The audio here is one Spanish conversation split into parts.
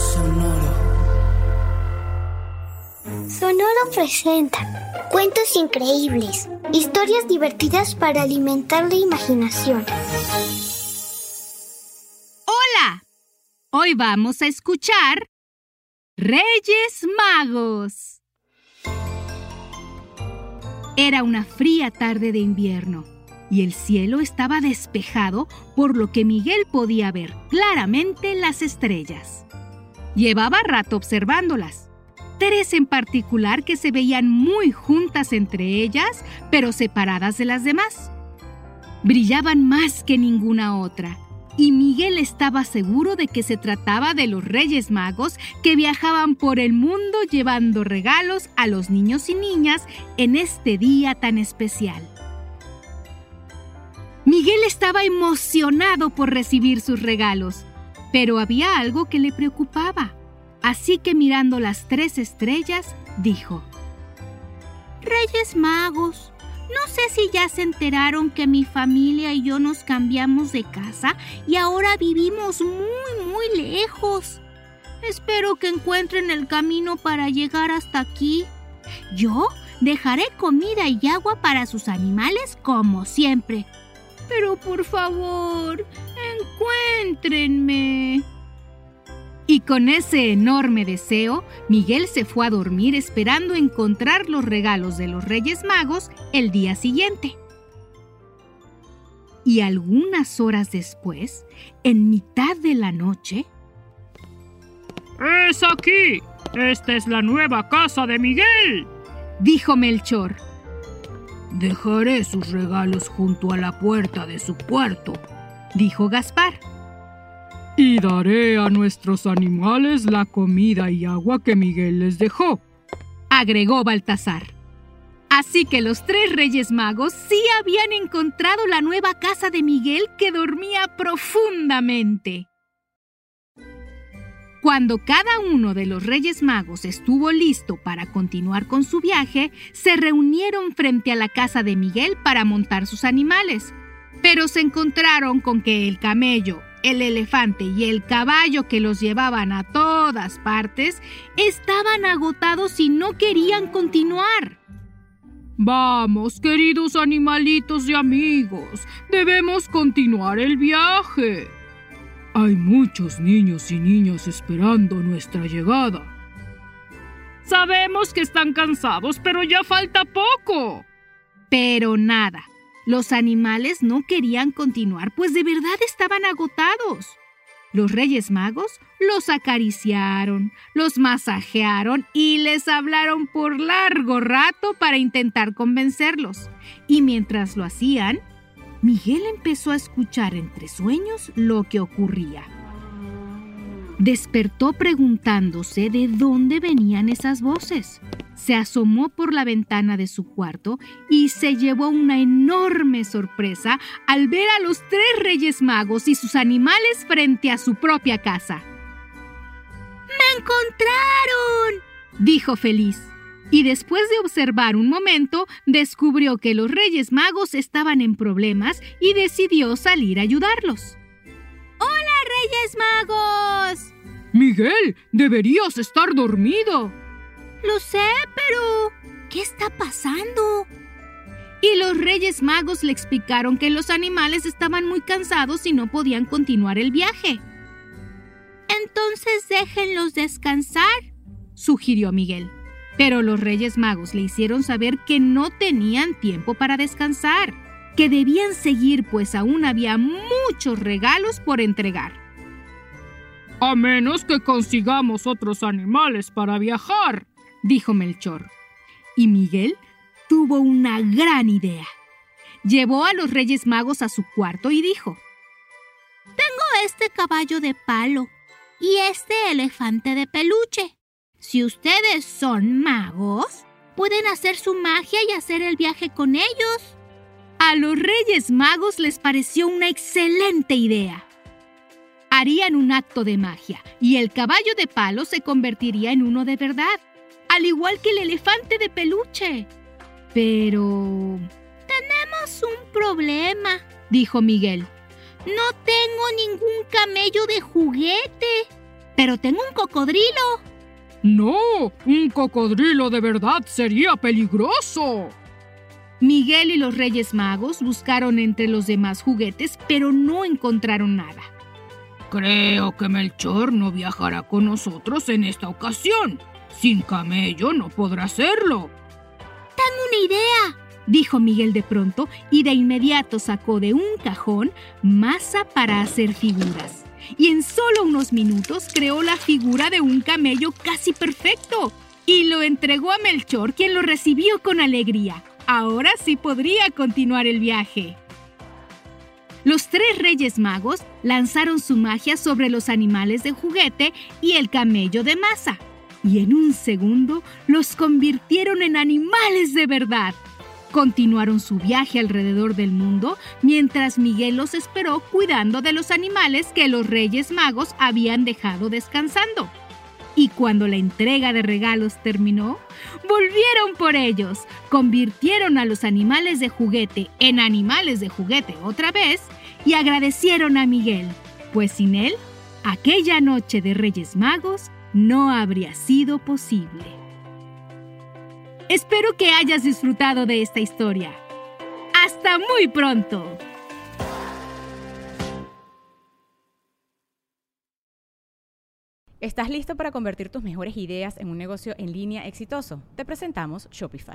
Sonoro. Sonoro presenta cuentos increíbles, historias divertidas para alimentar la imaginación. Hola, hoy vamos a escuchar Reyes Magos. Era una fría tarde de invierno y el cielo estaba despejado por lo que Miguel podía ver claramente las estrellas. Llevaba rato observándolas. Tres en particular que se veían muy juntas entre ellas, pero separadas de las demás. Brillaban más que ninguna otra, y Miguel estaba seguro de que se trataba de los Reyes Magos que viajaban por el mundo llevando regalos a los niños y niñas en este día tan especial. Miguel estaba emocionado por recibir sus regalos pero había algo que le preocupaba. Así que mirando las tres estrellas, dijo, Reyes Magos, no sé si ya se enteraron que mi familia y yo nos cambiamos de casa y ahora vivimos muy, muy lejos. Espero que encuentren el camino para llegar hasta aquí. Yo dejaré comida y agua para sus animales como siempre. Pero por favor, encuéntrenme. Y con ese enorme deseo, Miguel se fue a dormir esperando encontrar los regalos de los Reyes Magos el día siguiente. Y algunas horas después, en mitad de la noche... ¡Es aquí! ¡Esta es la nueva casa de Miguel! dijo Melchor. Dejaré sus regalos junto a la puerta de su cuarto, dijo Gaspar. Y daré a nuestros animales la comida y agua que Miguel les dejó, agregó Baltasar. Así que los tres reyes magos sí habían encontrado la nueva casa de Miguel que dormía profundamente. Cuando cada uno de los Reyes Magos estuvo listo para continuar con su viaje, se reunieron frente a la casa de Miguel para montar sus animales. Pero se encontraron con que el camello, el elefante y el caballo que los llevaban a todas partes estaban agotados y no querían continuar. Vamos, queridos animalitos y amigos, debemos continuar el viaje. Hay muchos niños y niñas esperando nuestra llegada. Sabemos que están cansados, pero ya falta poco. Pero nada, los animales no querían continuar, pues de verdad estaban agotados. Los Reyes Magos los acariciaron, los masajearon y les hablaron por largo rato para intentar convencerlos. Y mientras lo hacían, Miguel empezó a escuchar entre sueños lo que ocurría. Despertó preguntándose de dónde venían esas voces. Se asomó por la ventana de su cuarto y se llevó una enorme sorpresa al ver a los tres reyes magos y sus animales frente a su propia casa. ¡Me encontraron! dijo feliz y después de observar un momento, descubrió que los Reyes Magos estaban en problemas y decidió salir a ayudarlos. ¡Hola, Reyes Magos! Miguel, deberías estar dormido. Lo sé, pero... ¿Qué está pasando? Y los Reyes Magos le explicaron que los animales estaban muy cansados y no podían continuar el viaje. Entonces déjenlos descansar, sugirió Miguel. Pero los Reyes Magos le hicieron saber que no tenían tiempo para descansar, que debían seguir pues aún había muchos regalos por entregar. A menos que consigamos otros animales para viajar, dijo Melchor. Y Miguel tuvo una gran idea. llevó a los Reyes Magos a su cuarto y dijo, Tengo este caballo de palo y este elefante de peluche. Si ustedes son magos, pueden hacer su magia y hacer el viaje con ellos. A los Reyes Magos les pareció una excelente idea. Harían un acto de magia y el caballo de palo se convertiría en uno de verdad, al igual que el elefante de peluche. Pero... Tenemos un problema, dijo Miguel. No tengo ningún camello de juguete, pero tengo un cocodrilo. No, un cocodrilo de verdad sería peligroso. Miguel y los Reyes Magos buscaron entre los demás juguetes, pero no encontraron nada. Creo que Melchor no viajará con nosotros en esta ocasión. Sin camello no podrá hacerlo. Tengo una idea, dijo Miguel de pronto y de inmediato sacó de un cajón masa para hacer figuras y en solo unos minutos creó la figura de un camello casi perfecto y lo entregó a Melchor, quien lo recibió con alegría. Ahora sí podría continuar el viaje. Los tres reyes magos lanzaron su magia sobre los animales de juguete y el camello de masa, y en un segundo los convirtieron en animales de verdad. Continuaron su viaje alrededor del mundo mientras Miguel los esperó cuidando de los animales que los Reyes Magos habían dejado descansando. Y cuando la entrega de regalos terminó, volvieron por ellos, convirtieron a los animales de juguete en animales de juguete otra vez y agradecieron a Miguel, pues sin él, aquella noche de Reyes Magos no habría sido posible. Espero que hayas disfrutado de esta historia. ¡Hasta muy pronto! ¿Estás listo para convertir tus mejores ideas en un negocio en línea exitoso? Te presentamos Shopify.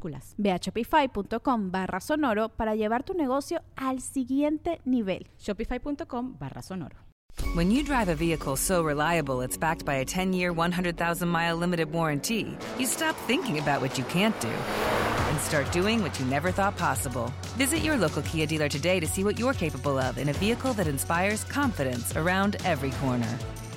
minúsculas Ve a shopify.com barra sonoro para llevar tu negocio al siguiente nivel. Shopify.com barra sonoro. When you drive a vehicle so reliable it's backed by a 10-year, 100,000-mile limited warranty, you stop thinking about what you can't do and start doing what you never thought possible. Visit your local Kia dealer today to see what you're capable of in a vehicle that inspires confidence around every corner.